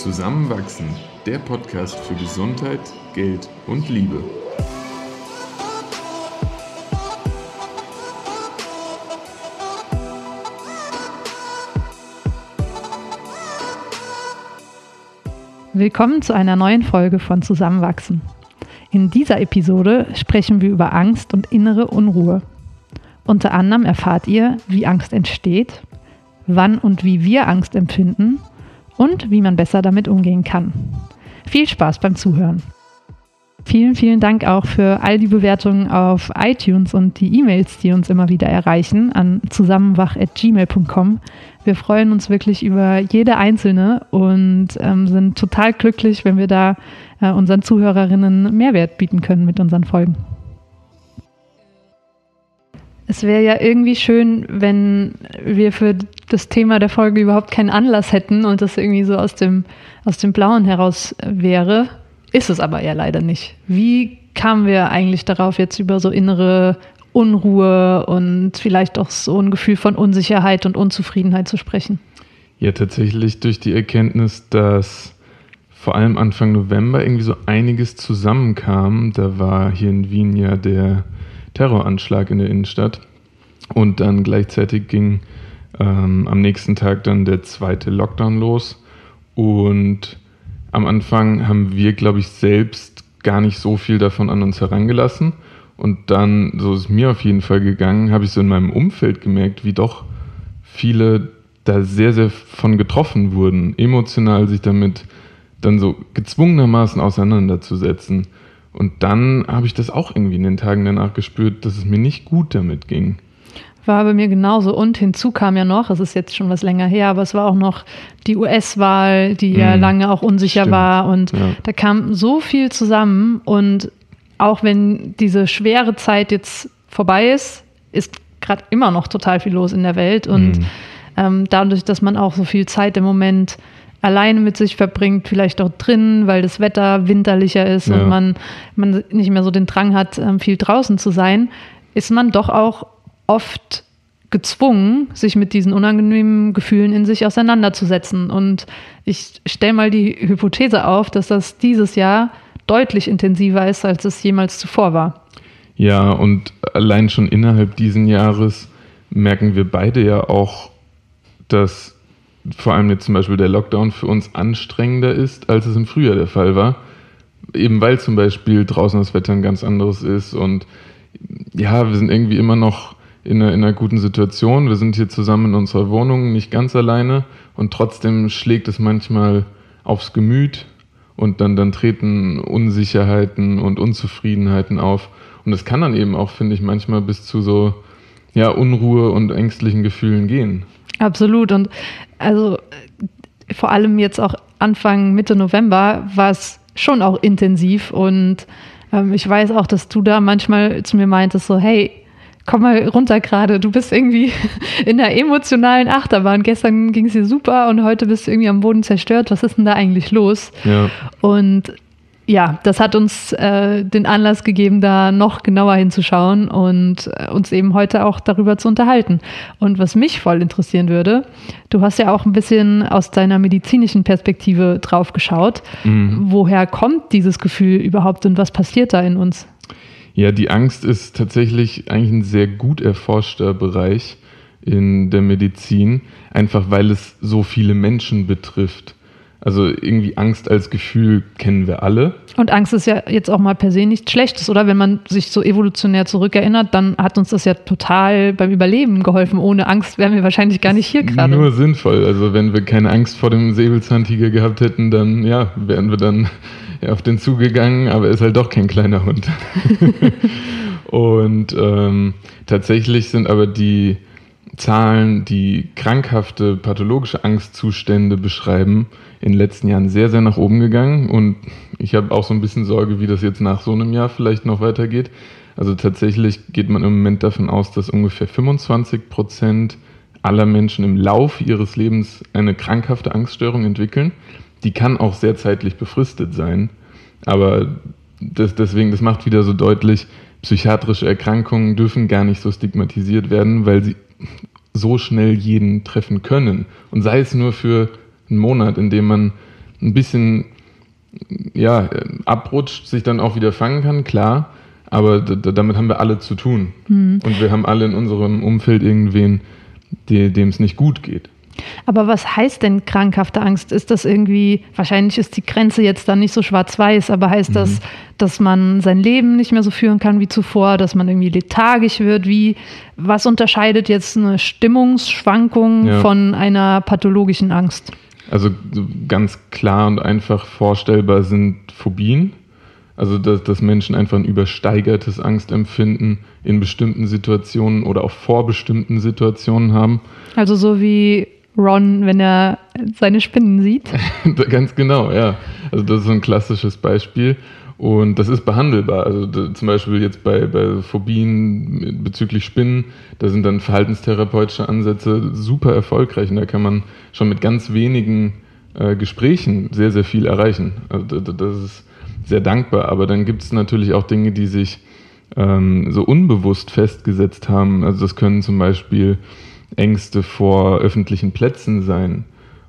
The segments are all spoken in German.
Zusammenwachsen, der Podcast für Gesundheit, Geld und Liebe. Willkommen zu einer neuen Folge von Zusammenwachsen. In dieser Episode sprechen wir über Angst und innere Unruhe. Unter anderem erfahrt ihr, wie Angst entsteht, wann und wie wir Angst empfinden und wie man besser damit umgehen kann. Viel Spaß beim Zuhören. Vielen, vielen Dank auch für all die Bewertungen auf iTunes und die E-Mails, die uns immer wieder erreichen an zusammenwach.gmail.com. Wir freuen uns wirklich über jede einzelne und ähm, sind total glücklich, wenn wir da äh, unseren Zuhörerinnen Mehrwert bieten können mit unseren Folgen. Es wäre ja irgendwie schön, wenn wir für das Thema der Folge überhaupt keinen Anlass hätten und das irgendwie so aus dem, aus dem Blauen heraus wäre. Ist es aber ja leider nicht. Wie kamen wir eigentlich darauf, jetzt über so innere Unruhe und vielleicht auch so ein Gefühl von Unsicherheit und Unzufriedenheit zu sprechen? Ja, tatsächlich durch die Erkenntnis, dass vor allem Anfang November irgendwie so einiges zusammenkam. Da war hier in Wien ja der Terroranschlag in der Innenstadt. Und dann gleichzeitig ging ähm, am nächsten Tag dann der zweite Lockdown los. Und am Anfang haben wir, glaube ich, selbst gar nicht so viel davon an uns herangelassen. Und dann, so ist mir auf jeden Fall gegangen, habe ich so in meinem Umfeld gemerkt, wie doch viele da sehr, sehr von getroffen wurden, emotional sich damit dann so gezwungenermaßen auseinanderzusetzen. Und dann habe ich das auch irgendwie in den Tagen danach gespürt, dass es mir nicht gut damit ging. War bei mir genauso. Und hinzu kam ja noch, es ist jetzt schon was länger her, aber es war auch noch die US-Wahl, die ja mm, lange auch unsicher stimmt. war. Und ja. da kam so viel zusammen. Und auch wenn diese schwere Zeit jetzt vorbei ist, ist gerade immer noch total viel los in der Welt. Und mm. ähm, dadurch, dass man auch so viel Zeit im Moment alleine mit sich verbringt, vielleicht auch drin, weil das Wetter winterlicher ist ja. und man, man nicht mehr so den Drang hat, ähm, viel draußen zu sein, ist man doch auch oft gezwungen, sich mit diesen unangenehmen Gefühlen in sich auseinanderzusetzen. Und ich stelle mal die Hypothese auf, dass das dieses Jahr deutlich intensiver ist, als es jemals zuvor war. Ja, und allein schon innerhalb dieses Jahres merken wir beide ja auch, dass vor allem jetzt zum Beispiel der Lockdown für uns anstrengender ist, als es im Frühjahr der Fall war. Eben weil zum Beispiel draußen das Wetter ein ganz anderes ist und ja, wir sind irgendwie immer noch in einer, in einer guten Situation. Wir sind hier zusammen in unserer Wohnung, nicht ganz alleine und trotzdem schlägt es manchmal aufs Gemüt und dann, dann treten Unsicherheiten und Unzufriedenheiten auf. Und das kann dann eben auch, finde ich, manchmal bis zu so ja, Unruhe und ängstlichen Gefühlen gehen. Absolut. Und also vor allem jetzt auch Anfang, Mitte November war es schon auch intensiv. Und ähm, ich weiß auch, dass du da manchmal zu mir meintest, so, hey, komm mal runter gerade, du bist irgendwie in der emotionalen Achterbahn. Gestern ging es dir super und heute bist du irgendwie am Boden zerstört. Was ist denn da eigentlich los? Ja. Und ja, das hat uns äh, den Anlass gegeben, da noch genauer hinzuschauen und äh, uns eben heute auch darüber zu unterhalten. Und was mich voll interessieren würde, du hast ja auch ein bisschen aus deiner medizinischen Perspektive drauf geschaut. Mhm. Woher kommt dieses Gefühl überhaupt und was passiert da in uns? Ja, die Angst ist tatsächlich eigentlich ein sehr gut erforschter Bereich in der Medizin, einfach weil es so viele Menschen betrifft. Also irgendwie Angst als Gefühl kennen wir alle. Und Angst ist ja jetzt auch mal per se nichts Schlechtes, oder? Wenn man sich so evolutionär zurückerinnert, dann hat uns das ja total beim Überleben geholfen. Ohne Angst wären wir wahrscheinlich gar nicht hier gerade. Nur sinnvoll. Also wenn wir keine Angst vor dem Säbelzahntiger gehabt hätten, dann ja, wären wir dann auf den zugegangen, aber er ist halt doch kein kleiner Hund. Und ähm, tatsächlich sind aber die Zahlen, die krankhafte pathologische Angstzustände beschreiben, in den letzten Jahren sehr, sehr nach oben gegangen. Und ich habe auch so ein bisschen Sorge, wie das jetzt nach so einem Jahr vielleicht noch weitergeht. Also tatsächlich geht man im Moment davon aus, dass ungefähr 25 Prozent aller Menschen im Laufe ihres Lebens eine krankhafte Angststörung entwickeln. Die kann auch sehr zeitlich befristet sein. Aber das, deswegen, das macht wieder so deutlich, psychiatrische Erkrankungen dürfen gar nicht so stigmatisiert werden, weil sie so schnell jeden treffen können. Und sei es nur für einen Monat, in dem man ein bisschen ja, abrutscht, sich dann auch wieder fangen kann, klar. Aber damit haben wir alle zu tun. Mhm. Und wir haben alle in unserem Umfeld irgendwen, dem es nicht gut geht. Aber was heißt denn krankhafte Angst? Ist das irgendwie, wahrscheinlich ist die Grenze jetzt dann nicht so schwarz-weiß, aber heißt mhm. das, dass man sein Leben nicht mehr so führen kann wie zuvor, dass man irgendwie lethargisch wird? Wie, was unterscheidet jetzt eine Stimmungsschwankung ja. von einer pathologischen Angst? Also ganz klar und einfach vorstellbar sind Phobien. Also dass, dass Menschen einfach ein übersteigertes Angstempfinden in bestimmten Situationen oder auch vor bestimmten Situationen haben. Also so wie Ron, wenn er seine Spinnen sieht. Ganz genau, ja. Also das ist so ein klassisches Beispiel. Und das ist behandelbar. Also zum Beispiel jetzt bei, bei Phobien bezüglich Spinnen, da sind dann verhaltenstherapeutische Ansätze super erfolgreich. Und da kann man schon mit ganz wenigen äh, Gesprächen sehr, sehr viel erreichen. Also das ist sehr dankbar. Aber dann gibt es natürlich auch Dinge, die sich ähm, so unbewusst festgesetzt haben. Also das können zum Beispiel Ängste vor öffentlichen Plätzen sein.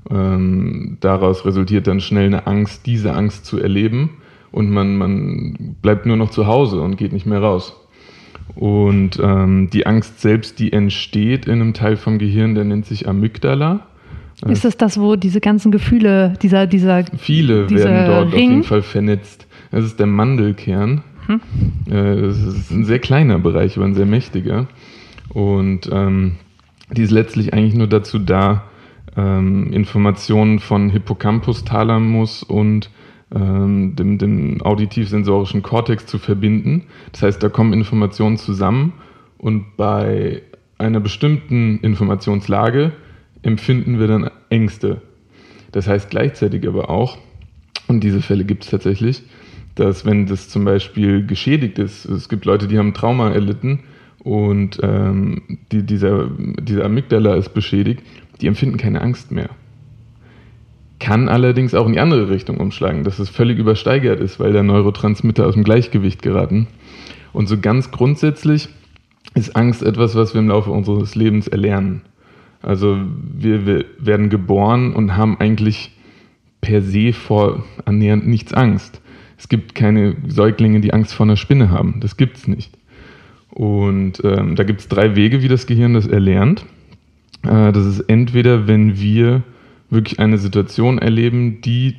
Ähm, daraus resultiert dann schnell eine Angst, diese Angst zu erleben und man, man bleibt nur noch zu Hause und geht nicht mehr raus. Und ähm, die Angst selbst, die entsteht in einem Teil vom Gehirn, der nennt sich Amygdala. Ist es das, wo diese ganzen Gefühle, dieser, dieser Viele dieser werden dort Ring? auf jeden Fall vernetzt. Das ist der Mandelkern. Hm. Äh, das ist ein sehr kleiner Bereich, aber ein sehr mächtiger. Und ähm, die ist letztlich eigentlich nur dazu da, ähm, Informationen von Hippocampus, Thalamus und ähm, dem, dem auditiv-sensorischen Kortex zu verbinden. Das heißt, da kommen Informationen zusammen und bei einer bestimmten Informationslage empfinden wir dann Ängste. Das heißt gleichzeitig aber auch, und diese Fälle gibt es tatsächlich, dass wenn das zum Beispiel geschädigt ist, es gibt Leute, die haben Trauma erlitten und ähm, die, dieser, dieser Amygdala ist beschädigt, die empfinden keine Angst mehr. Kann allerdings auch in die andere Richtung umschlagen, dass es völlig übersteigert ist, weil der Neurotransmitter aus dem Gleichgewicht geraten. Und so ganz grundsätzlich ist Angst etwas, was wir im Laufe unseres Lebens erlernen. Also wir, wir werden geboren und haben eigentlich per se vor annähernd nichts Angst. Es gibt keine Säuglinge, die Angst vor einer Spinne haben. Das gibt es nicht. Und ähm, da gibt es drei Wege, wie das Gehirn das erlernt. Äh, das ist entweder, wenn wir wirklich eine Situation erleben, die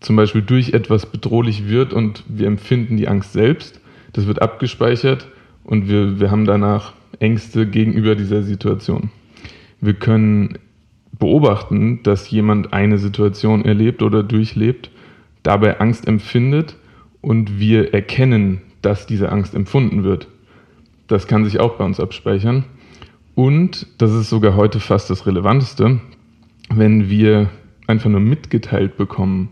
zum Beispiel durch etwas bedrohlich wird und wir empfinden die Angst selbst. Das wird abgespeichert und wir, wir haben danach Ängste gegenüber dieser Situation. Wir können beobachten, dass jemand eine Situation erlebt oder durchlebt, dabei Angst empfindet und wir erkennen, dass diese Angst empfunden wird. Das kann sich auch bei uns abspeichern. Und das ist sogar heute fast das Relevanteste, wenn wir einfach nur mitgeteilt bekommen,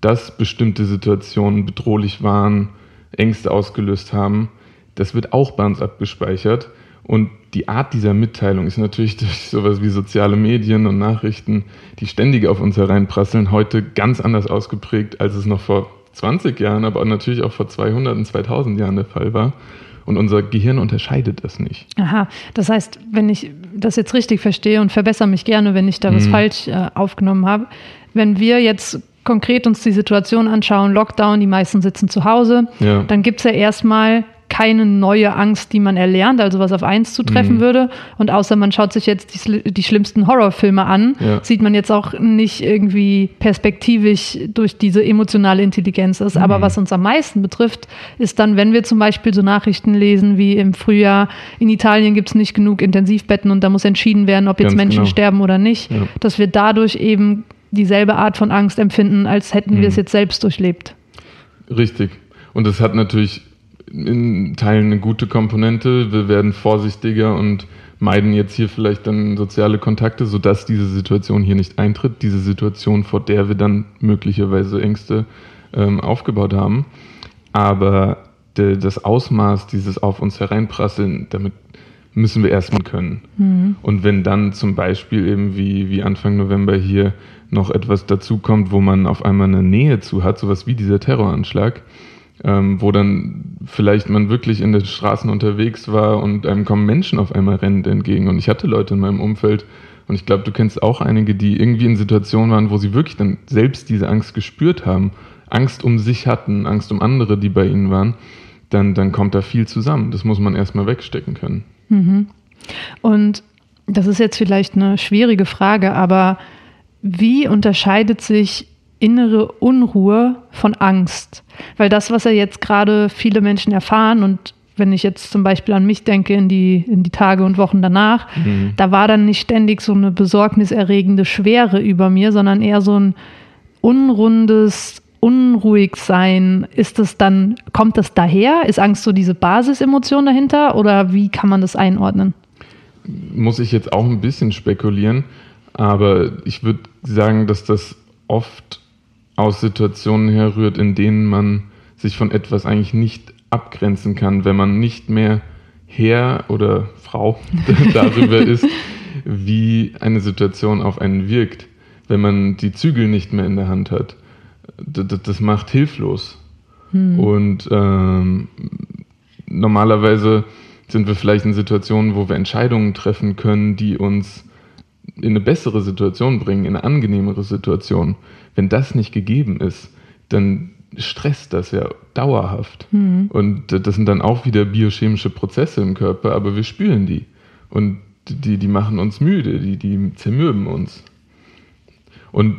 dass bestimmte Situationen bedrohlich waren, Ängste ausgelöst haben, das wird auch bei uns abgespeichert. Und die Art dieser Mitteilung ist natürlich durch sowas wie soziale Medien und Nachrichten, die ständig auf uns hereinprasseln, heute ganz anders ausgeprägt, als es noch vor 20 Jahren, aber natürlich auch vor 200 und 2000 Jahren der Fall war. Und unser Gehirn unterscheidet das nicht. Aha, das heißt, wenn ich das jetzt richtig verstehe und verbessere mich gerne, wenn ich da was mhm. falsch äh, aufgenommen habe, wenn wir jetzt konkret uns die Situation anschauen, Lockdown, die meisten sitzen zu Hause, ja. dann gibt es ja erstmal keine neue Angst, die man erlernt, also was auf eins zutreffen mhm. würde. Und außer man schaut sich jetzt die, die schlimmsten Horrorfilme an, ja. sieht man jetzt auch nicht irgendwie perspektivisch durch diese emotionale Intelligenz ist. Mhm. Aber was uns am meisten betrifft, ist dann, wenn wir zum Beispiel so Nachrichten lesen wie im Frühjahr, in Italien gibt es nicht genug Intensivbetten und da muss entschieden werden, ob jetzt Ganz Menschen genau. sterben oder nicht, ja. dass wir dadurch eben dieselbe Art von Angst empfinden, als hätten mhm. wir es jetzt selbst durchlebt. Richtig. Und es hat natürlich in Teilen eine gute Komponente. Wir werden vorsichtiger und meiden jetzt hier vielleicht dann soziale Kontakte, sodass diese Situation hier nicht eintritt. Diese Situation, vor der wir dann möglicherweise Ängste ähm, aufgebaut haben. Aber de, das Ausmaß dieses auf uns hereinprasseln, damit müssen wir erstmal können. Mhm. Und wenn dann zum Beispiel eben wie, wie Anfang November hier noch etwas dazukommt, wo man auf einmal eine Nähe zu hat, sowas wie dieser Terroranschlag, ähm, wo dann vielleicht man wirklich in den Straßen unterwegs war und einem kommen Menschen auf einmal rennend entgegen. Und ich hatte Leute in meinem Umfeld, Und ich glaube, du kennst auch einige, die irgendwie in Situationen waren, wo sie wirklich dann selbst diese Angst gespürt haben, Angst um sich hatten, Angst um andere, die bei ihnen waren, dann, dann kommt da viel zusammen. Das muss man erstmal wegstecken können. Mhm. Und das ist jetzt vielleicht eine schwierige Frage, aber wie unterscheidet sich innere Unruhe von Angst? Weil das, was ja jetzt gerade viele Menschen erfahren und wenn ich jetzt zum Beispiel an mich denke, in die, in die Tage und Wochen danach, mhm. da war dann nicht ständig so eine besorgniserregende Schwere über mir, sondern eher so ein unrundes, unruhig sein. Ist das dann, kommt das daher? Ist Angst so diese Basisemotion dahinter oder wie kann man das einordnen? Muss ich jetzt auch ein bisschen spekulieren, aber ich würde sagen, dass das oft aus Situationen herrührt, in denen man sich von etwas eigentlich nicht abgrenzen kann, wenn man nicht mehr Herr oder Frau darüber ist, wie eine Situation auf einen wirkt, wenn man die Zügel nicht mehr in der Hand hat. Das, macht hilflos. Hm. Und ähm, normalerweise sind wir vielleicht in Situationen, wo wir Entscheidungen treffen können, die uns in eine bessere Situation bringen, in eine angenehmere Situation. Wenn das nicht gegeben ist, dann stresst das ja dauerhaft. Mhm. Und das sind dann auch wieder biochemische Prozesse im Körper, aber wir spüren die. Und die, die machen uns müde, die, die zermürben uns. Und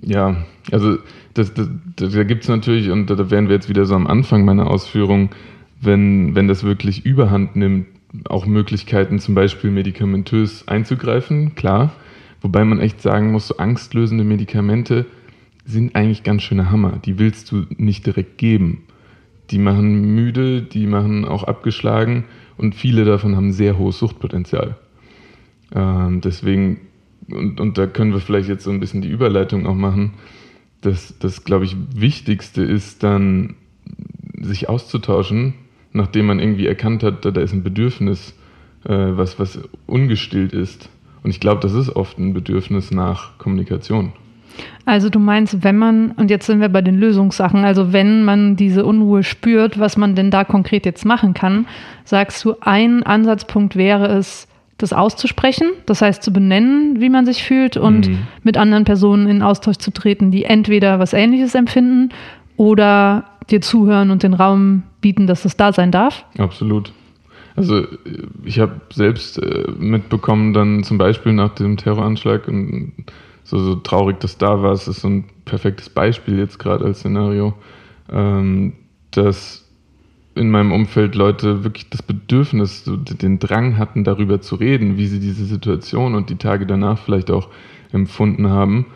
ja, also das, das, das da gibt es natürlich, und da wären wir jetzt wieder so am Anfang meiner Ausführung, wenn, wenn das wirklich überhand nimmt, auch Möglichkeiten zum Beispiel medikamentös einzugreifen, klar. Wobei man echt sagen muss, so angstlösende Medikamente sind eigentlich ganz schöne Hammer. Die willst du nicht direkt geben. Die machen müde, die machen auch abgeschlagen und viele davon haben sehr hohes Suchtpotenzial. Ähm, deswegen, und, und da können wir vielleicht jetzt so ein bisschen die Überleitung auch machen, dass das, glaube ich, Wichtigste ist dann, sich auszutauschen, nachdem man irgendwie erkannt hat, da, da ist ein Bedürfnis, äh, was, was ungestillt ist. Und ich glaube, das ist oft ein Bedürfnis nach Kommunikation. Also du meinst, wenn man, und jetzt sind wir bei den Lösungssachen, also wenn man diese Unruhe spürt, was man denn da konkret jetzt machen kann, sagst du, ein Ansatzpunkt wäre es, das auszusprechen, das heißt zu benennen, wie man sich fühlt und mhm. mit anderen Personen in Austausch zu treten, die entweder was Ähnliches empfinden oder dir zuhören und den Raum bieten, dass das da sein darf? Absolut. Also ich habe selbst äh, mitbekommen, dann zum Beispiel nach dem Terroranschlag und so, so traurig das da war, es ist so ein perfektes Beispiel jetzt gerade als Szenario, ähm, dass in meinem Umfeld Leute wirklich das Bedürfnis, so den Drang hatten, darüber zu reden, wie sie diese Situation und die Tage danach vielleicht auch empfunden haben.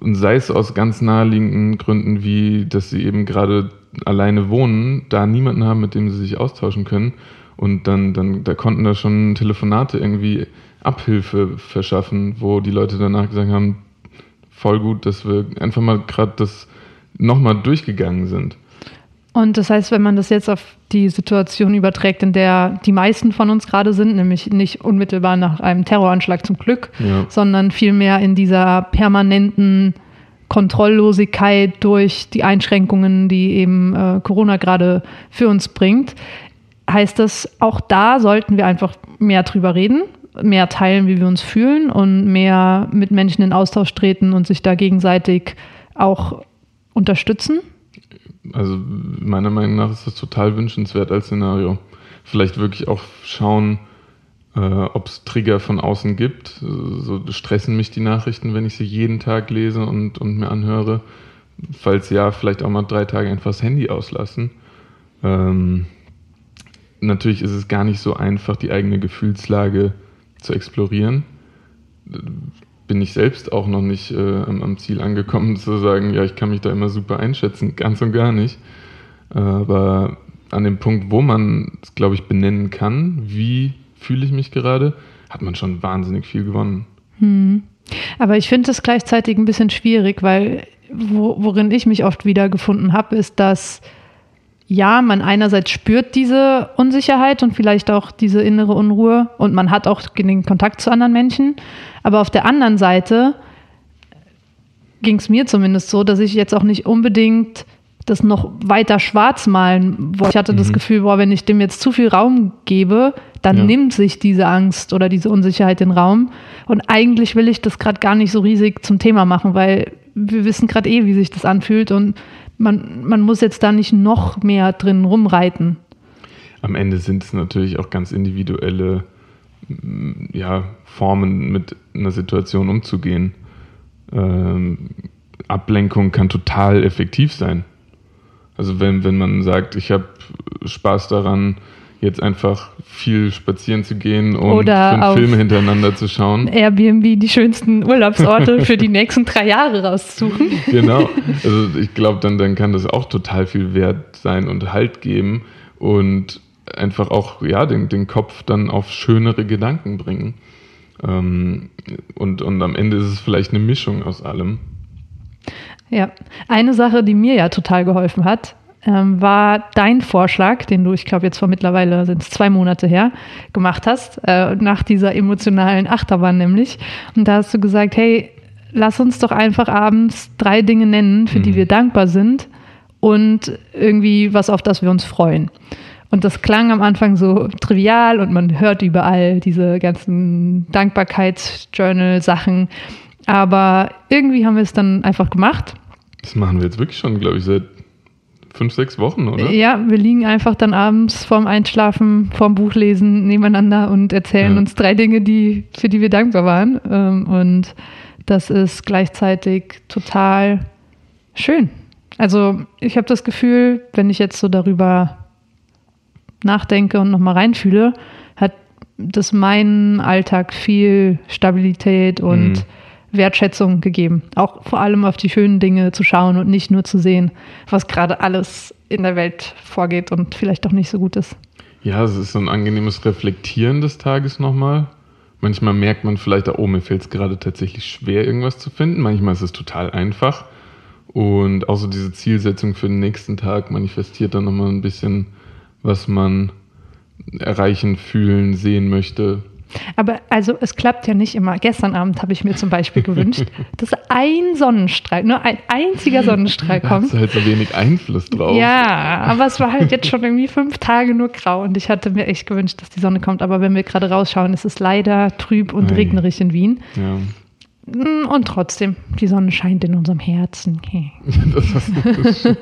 Und sei es aus ganz naheliegenden Gründen, wie dass sie eben gerade alleine wohnen, da niemanden haben, mit dem sie sich austauschen können. Und dann, dann da konnten da schon Telefonate irgendwie Abhilfe verschaffen, wo die Leute danach gesagt haben, voll gut, dass wir einfach mal gerade das nochmal durchgegangen sind. Und das heißt, wenn man das jetzt auf die Situation überträgt, in der die meisten von uns gerade sind, nämlich nicht unmittelbar nach einem Terroranschlag zum Glück, ja. sondern vielmehr in dieser permanenten Kontrolllosigkeit durch die Einschränkungen, die eben äh, Corona gerade für uns bringt, heißt das, auch da sollten wir einfach mehr drüber reden, mehr teilen, wie wir uns fühlen und mehr mit Menschen in Austausch treten und sich da gegenseitig auch unterstützen? Also meiner Meinung nach ist das total wünschenswert als Szenario. Vielleicht wirklich auch schauen, äh, ob es Trigger von außen gibt. So stressen mich die Nachrichten, wenn ich sie jeden Tag lese und, und mir anhöre. Falls ja, vielleicht auch mal drei Tage einfach das Handy auslassen. Ähm, natürlich ist es gar nicht so einfach, die eigene Gefühlslage zu explorieren. Bin ich selbst auch noch nicht äh, am, am, Ziel angekommen, zu sagen, ja, ich kann mich da immer super einschätzen, ganz und gar nicht. Aber an dem Punkt, wo man es, glaube ich, benennen kann, wie fühle ich mich gerade, hat man schon wahnsinnig viel gewonnen. Hm. Aber ich finde es gleichzeitig ein bisschen schwierig, weil wo, worin ich mich oft wiedergefunden habe, ist, dass ja, man einerseits spürt diese Unsicherheit und vielleicht auch diese innere Unruhe und man hat auch den Kontakt zu anderen Menschen. Aber auf der anderen Seite ging es mir zumindest so, dass ich jetzt auch nicht unbedingt das noch weiter schwarz malen wollte. Ich hatte mhm. das Gefühl, boah, wenn ich dem jetzt zu viel Raum gebe, dann ja. nimmt sich diese Angst oder diese Unsicherheit den Raum. Und eigentlich will ich das gerade gar nicht so riesig zum Thema machen, weil wir wissen gerade eh, wie sich das anfühlt und man, man muss jetzt da nicht noch mehr drin rumreiten. Am Ende sind es natürlich auch ganz individuelle ja, Formen, mit einer Situation umzugehen. Ähm, Ablenkung kann total effektiv sein. Also wenn, wenn man sagt, ich habe Spaß daran, jetzt einfach viel spazieren zu gehen und Oder fünf Filme hintereinander zu schauen. Airbnb die schönsten Urlaubsorte für die nächsten drei Jahre raussuchen. Genau. Also ich glaube, dann, dann kann das auch total viel wert sein und Halt geben und einfach auch ja, den, den Kopf dann auf schönere Gedanken bringen. Ähm, und, und am Ende ist es vielleicht eine Mischung aus allem. Ja, eine Sache, die mir ja total geholfen hat, ähm, war dein Vorschlag, den du, ich glaube, jetzt vor mittlerweile sind es zwei Monate her, gemacht hast, äh, nach dieser emotionalen Achterbahn nämlich. Und da hast du gesagt, hey, lass uns doch einfach abends drei Dinge nennen, für mhm. die wir dankbar sind und irgendwie was, auf das wir uns freuen. Und das klang am Anfang so trivial und man hört überall diese ganzen Dankbarkeitsjournal-Sachen. Aber irgendwie haben wir es dann einfach gemacht. Das machen wir jetzt wirklich schon, glaube ich, seit fünf, sechs Wochen, oder? Ja, wir liegen einfach dann abends vorm Einschlafen, vorm Buchlesen nebeneinander und erzählen ja. uns drei Dinge, die, für die wir dankbar waren. Ähm, und das ist gleichzeitig total schön. Also ich habe das Gefühl, wenn ich jetzt so darüber nachdenke und nochmal reinfühle, hat das meinen Alltag viel Stabilität und mhm. Wertschätzung gegeben. Auch vor allem auf die schönen Dinge zu schauen und nicht nur zu sehen, was gerade alles in der Welt vorgeht und vielleicht auch nicht so gut ist. Ja, es ist so ein angenehmes Reflektieren des Tages nochmal. Manchmal merkt man vielleicht, oh, mir fällt es gerade tatsächlich schwer, irgendwas zu finden. Manchmal ist es total einfach. Und auch so diese Zielsetzung für den nächsten Tag manifestiert dann nochmal ein bisschen, was man erreichen, fühlen, sehen möchte. Aber also es klappt ja nicht immer. Gestern Abend habe ich mir zum Beispiel gewünscht, dass ein Sonnenstrahl, nur ein einziger Sonnenstrahl kommt. Da hast du halt so wenig Einfluss drauf. Ja, aber es war halt jetzt schon irgendwie fünf Tage nur grau und ich hatte mir echt gewünscht, dass die Sonne kommt. Aber wenn wir gerade rausschauen, ist es leider trüb und Ei. regnerig in Wien. Ja. Mm, und trotzdem, die Sonne scheint in unserem Herzen. das hast du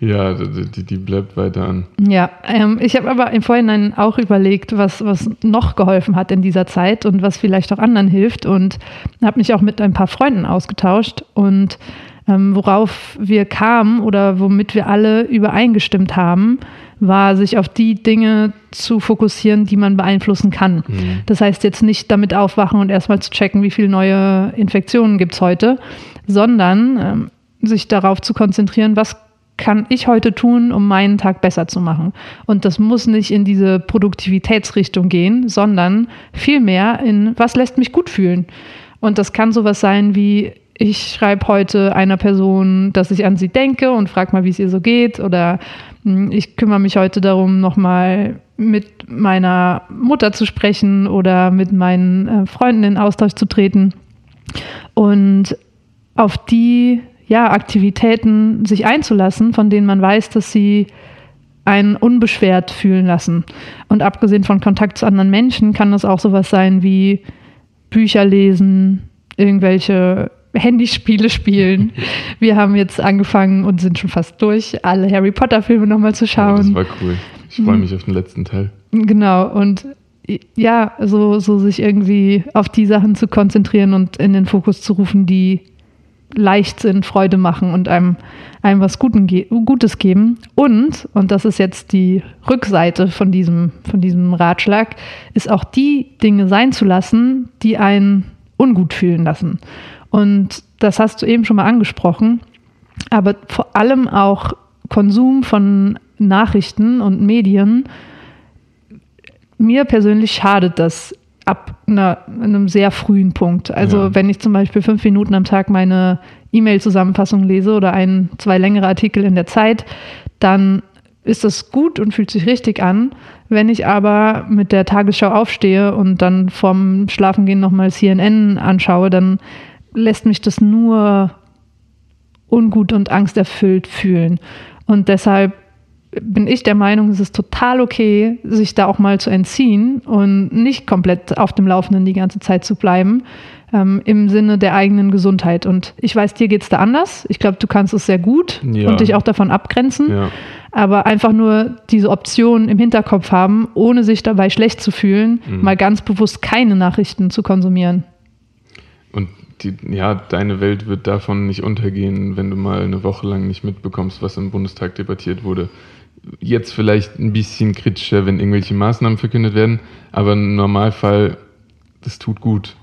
ja, die, die bleibt weiter an. Ja, ähm, ich habe aber im Vorhinein auch überlegt, was, was noch geholfen hat in dieser Zeit und was vielleicht auch anderen hilft und habe mich auch mit ein paar Freunden ausgetauscht und ähm, worauf wir kamen oder womit wir alle übereingestimmt haben, war, sich auf die Dinge zu fokussieren, die man beeinflussen kann. Mhm. Das heißt jetzt nicht damit aufwachen und erstmal zu checken, wie viele neue Infektionen gibt es heute, sondern ähm, sich darauf zu konzentrieren, was kann ich heute tun, um meinen Tag besser zu machen. Und das muss nicht in diese Produktivitätsrichtung gehen, sondern vielmehr in, was lässt mich gut fühlen. Und das kann sowas sein wie, ich schreibe heute einer Person, dass ich an sie denke und frage mal, wie es ihr so geht. Oder hm, ich kümmere mich heute darum, nochmal mit meiner Mutter zu sprechen oder mit meinen äh, Freunden in Austausch zu treten. Und auf die ja, Aktivitäten sich einzulassen, von denen man weiß, dass sie einen unbeschwert fühlen lassen. Und abgesehen von Kontakt zu anderen Menschen kann das auch sowas sein wie Bücher lesen, irgendwelche Handyspiele spielen. Wir haben jetzt angefangen und sind schon fast durch, alle Harry Potter Filme nochmal zu schauen. Oh, das war cool. Ich freue mich auf den letzten Teil. Genau, und ja, so, so sich irgendwie auf die Sachen zu konzentrieren und in den Fokus zu rufen, die leicht sind, Freude machen und einem, einem was Gutes geben. Und, und das ist jetzt die Rückseite von diesem, von diesem Ratschlag, ist auch die Dinge sein zu lassen, die einen ungut fühlen lassen. Und das hast du eben schon mal angesprochen. Aber vor allem auch Konsum von Nachrichten und Medien. Mir persönlich schadet das ab einer, einem sehr frühen Punkt. Also ja. wenn ich zum Beispiel fünf Minuten am Tag meine E-Mail-Zusammenfassung lese oder ein, zwei längere Artikel in der Zeit, dann ist das gut und fühlt sich richtig an. Wenn ich aber mit der Tagesschau aufstehe und dann vorm Schlafengehen nochmal CNN anschaue, dann lässt mich das nur ungut und angsterfüllt fühlen. Und deshalb bin ich der Meinung, es ist total okay, sich da auch mal zu entziehen und nicht komplett auf dem Laufenden die ganze Zeit zu bleiben, ähm, im Sinne der eigenen Gesundheit. Und ich weiß, dir geht es da anders. Ich glaube, du kannst es sehr gut ja. und dich auch davon abgrenzen. Ja. Aber einfach nur diese Option im Hinterkopf haben, ohne sich dabei schlecht zu fühlen, mhm. mal ganz bewusst keine Nachrichten zu konsumieren. Und die, ja, deine Welt wird davon nicht untergehen, wenn du mal eine Woche lang nicht mitbekommst, was im Bundestag debattiert wurde. Jetzt vielleicht ein bisschen kritischer, wenn irgendwelche Maßnahmen verkündet werden, aber im Normalfall, das tut gut.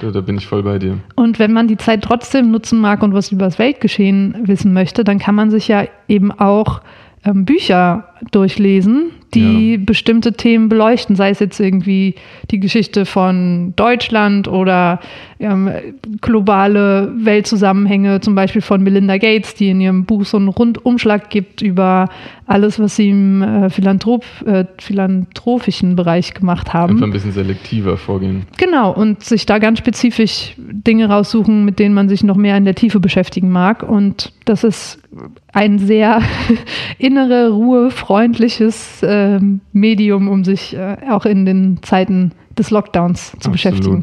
Da, da, bin ich voll bei dir. Und wenn man die Zeit trotzdem nutzen mag und was über das Weltgeschehen wissen möchte, dann kann man sich ja eben auch ähm, Bücher durchlesen, die ja. bestimmte Themen beleuchten, sei es jetzt irgendwie die Geschichte von Deutschland oder ähm, globale Weltzusammenhänge, zum Beispiel von Melinda Gates, die in ihrem Buch so einen Rundumschlag gibt über alles, was sie im äh, Philanthrop, äh, philanthropischen Bereich gemacht haben. Einfach ein bisschen selektiver vorgehen. Genau, und sich da ganz spezifisch Dinge raussuchen, mit denen man sich noch mehr in der Tiefe beschäftigen mag. Und das ist ein sehr innere Ruhe, freundliches äh, Medium, um sich äh, auch in den Zeiten des Lockdowns zu Absolut. beschäftigen.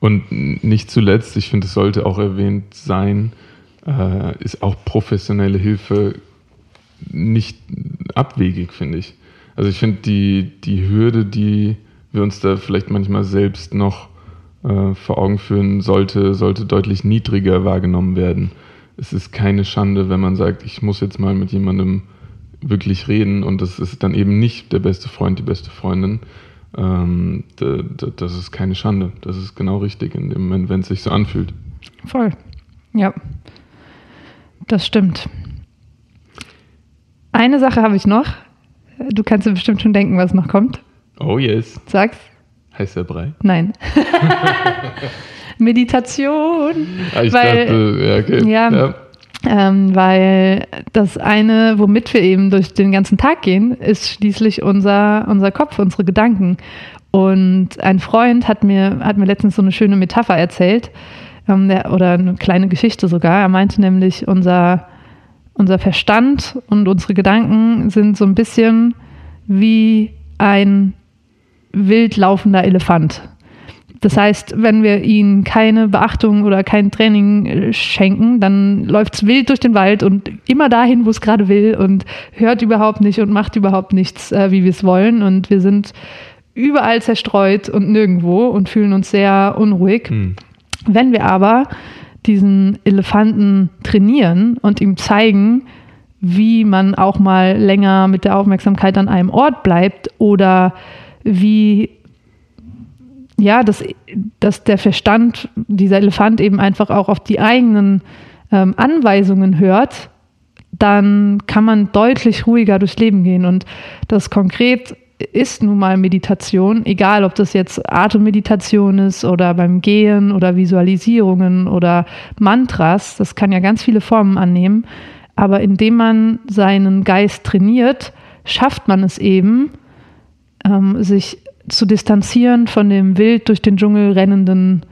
Und nicht zuletzt, ich finde, es sollte auch erwähnt sein, äh, ist auch professionelle Hilfe nicht abwegig, finde ich. Also ich finde die, die Hürde, die wir uns da vielleicht manchmal selbst noch äh, vor Augen führen, sollte, sollte deutlich niedriger wahrgenommen werden. Es ist keine Schande, wenn man sagt, ich muss jetzt mal mit jemandem wirklich reden und das ist dann eben nicht der beste Freund, die beste Freundin. Ähm, das ist keine Schande. Das ist genau richtig in dem Moment, wenn es sich so anfühlt. Voll. Ja. Das stimmt. Eine Sache habe ich noch. Du kannst dir bestimmt schon denken, was noch kommt. Oh yes. Sag's. Heißer Brei? Nein. Meditation. Ah, ich weil, dachte, ja, okay. Ja, ja. Ähm, weil das eine, womit wir eben durch den ganzen Tag gehen, ist schließlich unser, unser Kopf, unsere Gedanken. Und ein Freund hat mir, hat mir letztens so eine schöne Metapher erzählt, ähm, der, oder eine kleine Geschichte sogar. Er meinte nämlich, unser, unser Verstand und unsere Gedanken sind so ein bisschen wie ein wild laufender Elefant. Das heißt, wenn wir ihnen keine Beachtung oder kein Training äh, schenken, dann läuft es wild durch den Wald und immer dahin, wo es gerade will und hört überhaupt nicht und macht überhaupt nichts, äh, wie wir es wollen. Und wir sind überall zerstreut und nirgendwo und fühlen uns sehr unruhig. Hm. Wenn wir aber diesen Elefanten trainieren und ihm zeigen, wie man auch mal länger mit der Aufmerksamkeit an einem Ort bleibt oder wie ja, dass, dass der Verstand, dieser Elefant eben einfach auch auf die eigenen ähm, Anweisungen hört, dann kann man deutlich ruhiger durchs Leben gehen. Und das konkret ist nun mal Meditation, egal ob das jetzt Atemmeditation ist oder beim Gehen oder Visualisierungen oder Mantras, das kann ja ganz viele Formen annehmen. Aber indem man seinen Geist trainiert, schafft man es eben, ähm, sich zu distanzieren von dem wild durch den Dschungel rennenden,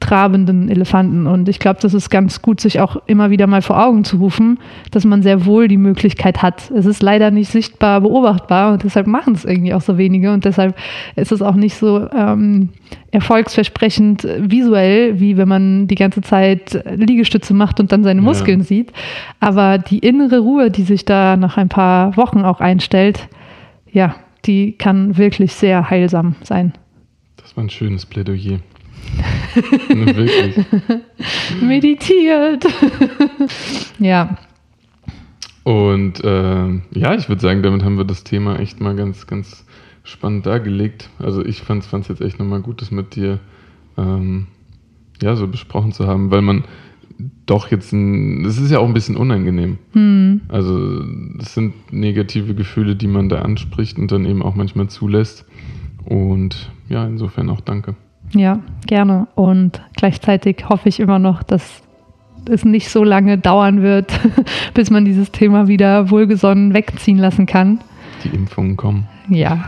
trabenden Elefanten. Und ich glaube, das ist ganz gut, sich auch immer wieder mal vor Augen zu rufen, dass man sehr wohl die Möglichkeit hat. Es ist leider nicht sichtbar beobachtbar und deshalb machen es irgendwie auch so wenige und deshalb ist es auch nicht so ähm, erfolgsversprechend visuell, wie wenn man die ganze Zeit Liegestütze macht und dann seine Muskeln ja. sieht. Aber die innere Ruhe, die sich da nach ein paar Wochen auch einstellt, ja, die kann wirklich sehr heilsam sein. Das war ein schönes Plädoyer. wirklich. Meditiert. ja. Und äh, ja, ich würde sagen, damit haben wir das Thema echt mal ganz, ganz spannend dargelegt. Also ich fand es jetzt echt nochmal gut, das mit dir ähm, ja, so besprochen zu haben, weil man doch jetzt ein, das ist ja auch ein bisschen unangenehm. Hm. Also es sind negative Gefühle, die man da anspricht und dann eben auch manchmal zulässt. Und ja, insofern auch danke. Ja, gerne. Und gleichzeitig hoffe ich immer noch, dass es nicht so lange dauern wird, bis man dieses Thema wieder wohlgesonnen wegziehen lassen kann. Die Impfungen kommen. Ja.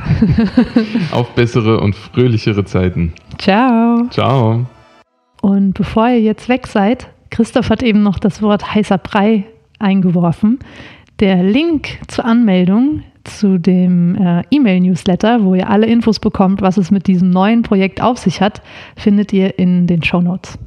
Auf bessere und fröhlichere Zeiten. Ciao. Ciao. Und bevor ihr jetzt weg seid, Christoph hat eben noch das Wort heißer Brei eingeworfen. Der Link zur Anmeldung zu dem äh, E-Mail-Newsletter, wo ihr alle Infos bekommt, was es mit diesem neuen Projekt auf sich hat, findet ihr in den Show Notes.